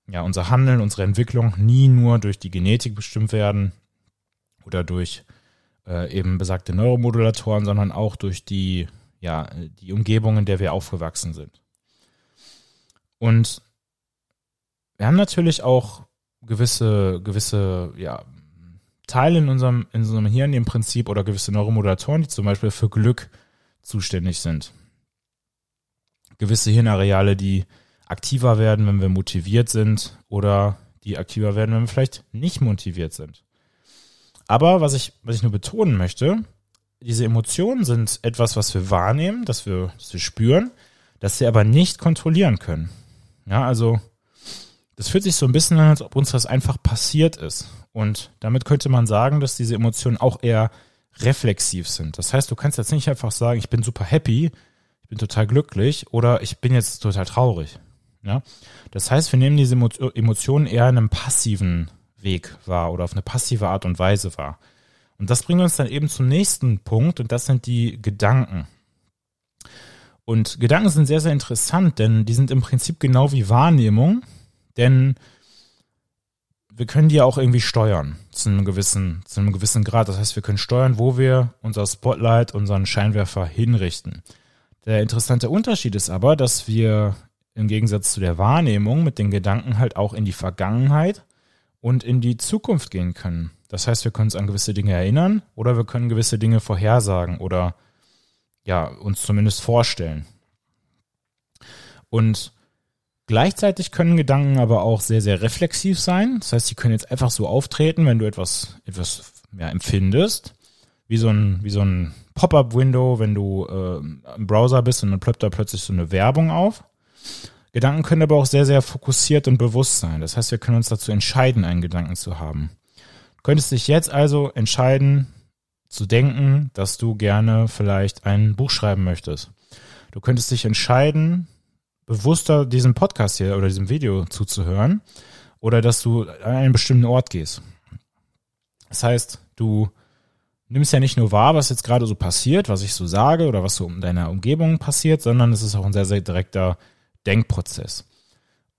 ja, unser Handeln, unsere Entwicklung nie nur durch die Genetik bestimmt werden oder durch äh, eben besagte Neuromodulatoren, sondern auch durch die, ja, die Umgebung, in der wir aufgewachsen sind. Und wir haben natürlich auch gewisse, gewisse, ja, Teile in unserem, in unserem Hirn im Prinzip oder gewisse Neuromodulatoren, die zum Beispiel für Glück zuständig sind. Gewisse Hirnareale, die aktiver werden, wenn wir motiviert sind oder die aktiver werden, wenn wir vielleicht nicht motiviert sind. Aber was ich, was ich nur betonen möchte, diese Emotionen sind etwas, was wir wahrnehmen, dass wir, dass wir spüren, dass wir aber nicht kontrollieren können. Ja, also das fühlt sich so ein bisschen an, als ob uns das einfach passiert ist. Und damit könnte man sagen, dass diese Emotionen auch eher reflexiv sind. Das heißt, du kannst jetzt nicht einfach sagen, ich bin super happy, ich bin total glücklich oder ich bin jetzt total traurig. Ja? Das heißt, wir nehmen diese Emotionen eher in einem passiven Weg wahr oder auf eine passive Art und Weise wahr. Und das bringt uns dann eben zum nächsten Punkt und das sind die Gedanken. Und Gedanken sind sehr, sehr interessant, denn die sind im Prinzip genau wie Wahrnehmung denn wir können die ja auch irgendwie steuern zu einem gewissen, zu einem gewissen Grad. Das heißt, wir können steuern, wo wir unser Spotlight, unseren Scheinwerfer hinrichten. Der interessante Unterschied ist aber, dass wir im Gegensatz zu der Wahrnehmung mit den Gedanken halt auch in die Vergangenheit und in die Zukunft gehen können. Das heißt, wir können uns an gewisse Dinge erinnern oder wir können gewisse Dinge vorhersagen oder ja, uns zumindest vorstellen. Und Gleichzeitig können Gedanken aber auch sehr, sehr reflexiv sein. Das heißt, sie können jetzt einfach so auftreten, wenn du etwas, etwas ja, empfindest. Wie so ein, wie so ein Pop-up-Window, wenn du äh, im Browser bist und dann ploppt da plötzlich so eine Werbung auf. Gedanken können aber auch sehr, sehr fokussiert und bewusst sein. Das heißt, wir können uns dazu entscheiden, einen Gedanken zu haben. Du könntest dich jetzt also entscheiden, zu denken, dass du gerne vielleicht ein Buch schreiben möchtest. Du könntest dich entscheiden, bewusster diesem Podcast hier oder diesem Video zuzuhören oder dass du an einen bestimmten Ort gehst. Das heißt, du nimmst ja nicht nur wahr, was jetzt gerade so passiert, was ich so sage oder was so in deiner Umgebung passiert, sondern es ist auch ein sehr, sehr direkter Denkprozess.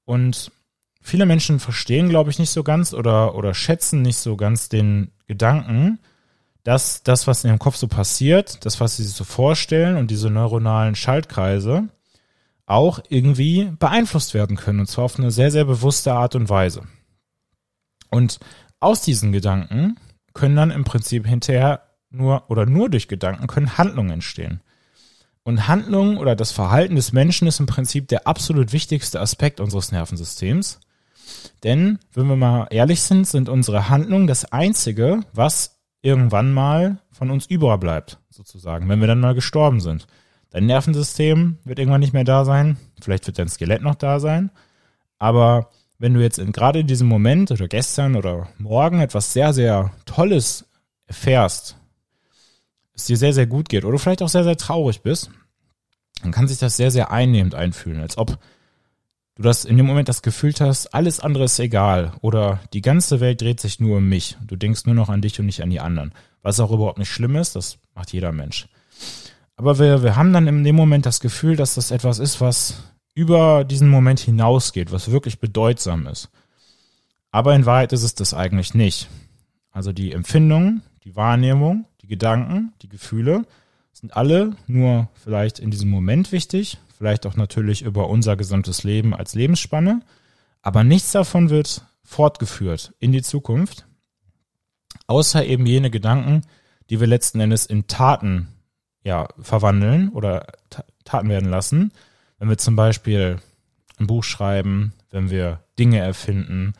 Und viele Menschen verstehen, glaube ich, nicht so ganz oder, oder schätzen nicht so ganz den Gedanken, dass das, was in ihrem Kopf so passiert, das, was sie sich so vorstellen und diese neuronalen Schaltkreise, auch irgendwie beeinflusst werden können. Und zwar auf eine sehr, sehr bewusste Art und Weise. Und aus diesen Gedanken können dann im Prinzip hinterher nur oder nur durch Gedanken können Handlungen entstehen. Und Handlungen oder das Verhalten des Menschen ist im Prinzip der absolut wichtigste Aspekt unseres Nervensystems. Denn, wenn wir mal ehrlich sind, sind unsere Handlungen das Einzige, was irgendwann mal von uns überbleibt, sozusagen, wenn wir dann mal gestorben sind. Dein Nervensystem wird irgendwann nicht mehr da sein. Vielleicht wird dein Skelett noch da sein. Aber wenn du jetzt in, gerade in diesem Moment oder gestern oder morgen etwas sehr, sehr Tolles erfährst, es dir sehr, sehr gut geht oder vielleicht auch sehr, sehr traurig bist, dann kann sich das sehr, sehr einnehmend einfühlen, als ob du das in dem Moment das Gefühl hast, alles andere ist egal oder die ganze Welt dreht sich nur um mich. Du denkst nur noch an dich und nicht an die anderen. Was auch überhaupt nicht schlimm ist, das macht jeder Mensch. Aber wir, wir haben dann in dem Moment das Gefühl, dass das etwas ist, was über diesen Moment hinausgeht, was wirklich bedeutsam ist. Aber in Wahrheit ist es das eigentlich nicht. Also die Empfindungen, die Wahrnehmung, die Gedanken, die Gefühle sind alle nur vielleicht in diesem Moment wichtig, vielleicht auch natürlich über unser gesamtes Leben als Lebensspanne, aber nichts davon wird fortgeführt in die Zukunft, außer eben jene Gedanken, die wir letzten Endes in Taten ja, verwandeln oder Taten werden lassen. Wenn wir zum Beispiel ein Buch schreiben, wenn wir Dinge erfinden,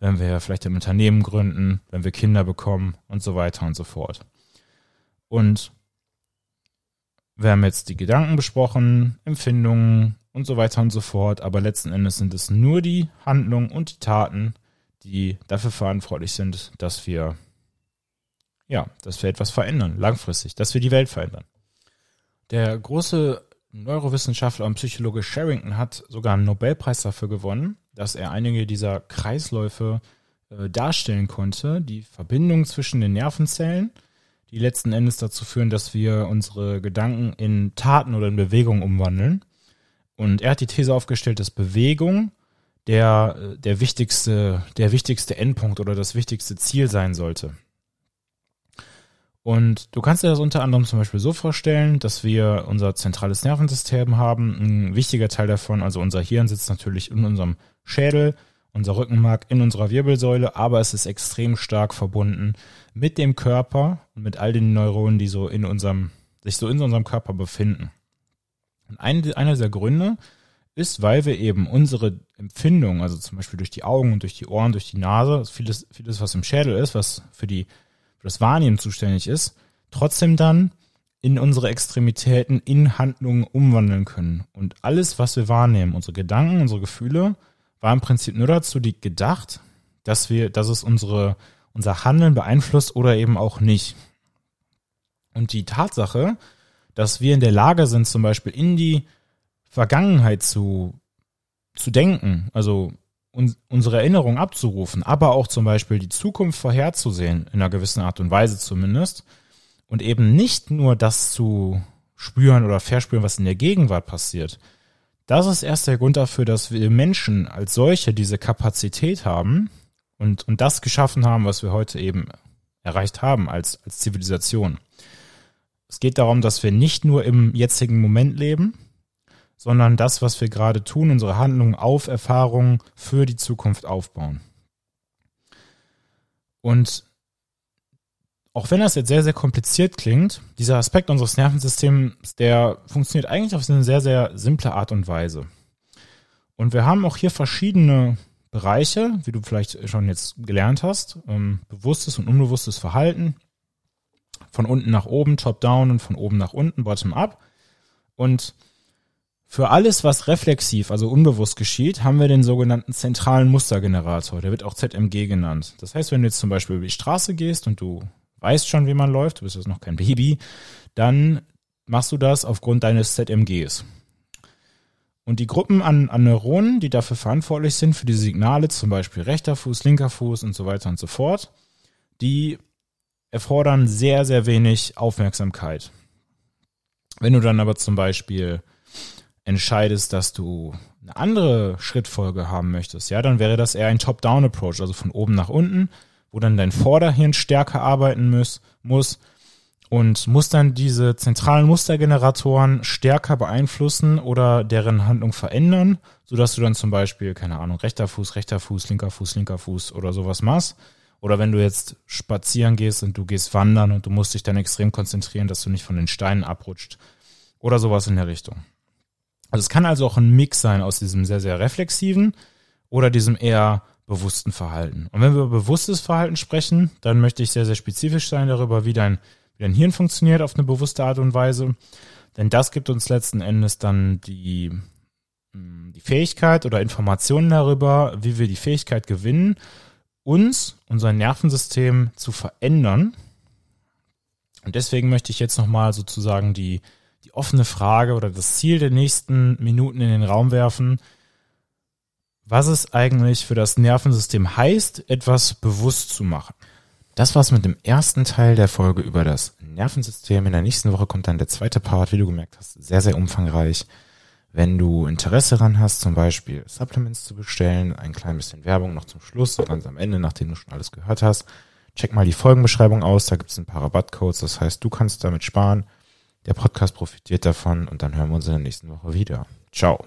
wenn wir vielleicht ein Unternehmen gründen, wenn wir Kinder bekommen und so weiter und so fort. Und wir haben jetzt die Gedanken besprochen, Empfindungen und so weiter und so fort, aber letzten Endes sind es nur die Handlungen und die Taten, die dafür verantwortlich sind, dass wir ja, dass wir etwas verändern, langfristig, dass wir die Welt verändern. Der große Neurowissenschaftler und Psychologe Sherrington hat sogar einen Nobelpreis dafür gewonnen, dass er einige dieser Kreisläufe äh, darstellen konnte, die Verbindung zwischen den Nervenzellen, die letzten Endes dazu führen, dass wir unsere Gedanken in Taten oder in Bewegung umwandeln. Und er hat die These aufgestellt, dass Bewegung der, der wichtigste, der wichtigste Endpunkt oder das wichtigste Ziel sein sollte. Und du kannst dir das unter anderem zum Beispiel so vorstellen, dass wir unser zentrales Nervensystem haben. Ein wichtiger Teil davon, also unser Hirn sitzt natürlich in unserem Schädel, unser Rückenmark in unserer Wirbelsäule, aber es ist extrem stark verbunden mit dem Körper und mit all den Neuronen, die so in unserem, sich so in unserem Körper befinden. Und ein, einer der Gründe ist, weil wir eben unsere Empfindungen, also zum Beispiel durch die Augen und durch die Ohren, durch die Nase, vieles, vieles, was im Schädel ist, was für die für das Wahrnehmen zuständig ist, trotzdem dann in unsere Extremitäten in Handlungen umwandeln können. Und alles, was wir wahrnehmen, unsere Gedanken, unsere Gefühle, war im Prinzip nur dazu gedacht, dass wir, dass es unsere, unser Handeln beeinflusst oder eben auch nicht. Und die Tatsache, dass wir in der Lage sind, zum Beispiel in die Vergangenheit zu, zu denken, also un unsere Erinnerung abzurufen, aber auch zum Beispiel die Zukunft vorherzusehen, in einer gewissen Art und Weise zumindest, und eben nicht nur das zu spüren oder verspüren, was in der Gegenwart passiert. Das ist erst der Grund dafür, dass wir Menschen als solche diese Kapazität haben und, und das geschaffen haben, was wir heute eben erreicht haben als, als Zivilisation. Es geht darum, dass wir nicht nur im jetzigen Moment leben, sondern das, was wir gerade tun, unsere Handlungen auf Erfahrungen für die Zukunft aufbauen. Und auch wenn das jetzt sehr, sehr kompliziert klingt, dieser Aspekt unseres Nervensystems, der funktioniert eigentlich auf eine sehr, sehr simple Art und Weise. Und wir haben auch hier verschiedene Bereiche, wie du vielleicht schon jetzt gelernt hast, ähm, bewusstes und unbewusstes Verhalten, von unten nach oben, top-down und von oben nach unten, bottom-up. Und für alles, was reflexiv, also unbewusst geschieht, haben wir den sogenannten zentralen Mustergenerator. Der wird auch ZMG genannt. Das heißt, wenn du jetzt zum Beispiel über die Straße gehst und du weißt schon, wie man läuft, du bist jetzt noch kein Baby, dann machst du das aufgrund deines ZMGs. Und die Gruppen an, an Neuronen, die dafür verantwortlich sind, für diese Signale, zum Beispiel rechter Fuß, linker Fuß und so weiter und so fort, die erfordern sehr, sehr wenig Aufmerksamkeit. Wenn du dann aber zum Beispiel entscheidest, dass du eine andere Schrittfolge haben möchtest, ja, dann wäre das eher ein Top-Down-Approach, also von oben nach unten, wo dann dein Vorderhirn stärker arbeiten muss, muss und muss dann diese zentralen Mustergeneratoren stärker beeinflussen oder deren Handlung verändern, sodass du dann zum Beispiel, keine Ahnung, rechter Fuß, rechter Fuß, linker Fuß, linker Fuß oder sowas machst. Oder wenn du jetzt spazieren gehst und du gehst wandern und du musst dich dann extrem konzentrieren, dass du nicht von den Steinen abrutscht oder sowas in der Richtung. Also es kann also auch ein Mix sein aus diesem sehr, sehr reflexiven oder diesem eher bewussten Verhalten. Und wenn wir über bewusstes Verhalten sprechen, dann möchte ich sehr, sehr spezifisch sein darüber, wie dein, wie dein Hirn funktioniert auf eine bewusste Art und Weise. Denn das gibt uns letzten Endes dann die, hm, die Fähigkeit oder Informationen darüber, wie wir die Fähigkeit gewinnen, uns, unser Nervensystem zu verändern. Und deswegen möchte ich jetzt nochmal sozusagen die, die offene Frage oder das Ziel der nächsten Minuten in den Raum werfen, was es eigentlich für das Nervensystem heißt, etwas bewusst zu machen. Das war's mit dem ersten Teil der Folge über das Nervensystem. In der nächsten Woche kommt dann der zweite Part, wie du gemerkt hast, sehr, sehr umfangreich. Wenn du Interesse daran hast, zum Beispiel Supplements zu bestellen, ein klein bisschen Werbung noch zum Schluss, ganz am Ende, nachdem du schon alles gehört hast, check mal die Folgenbeschreibung aus, da gibt es ein paar Rabattcodes, das heißt, du kannst damit sparen. Der Podcast profitiert davon und dann hören wir uns in der nächsten Woche wieder. Ciao.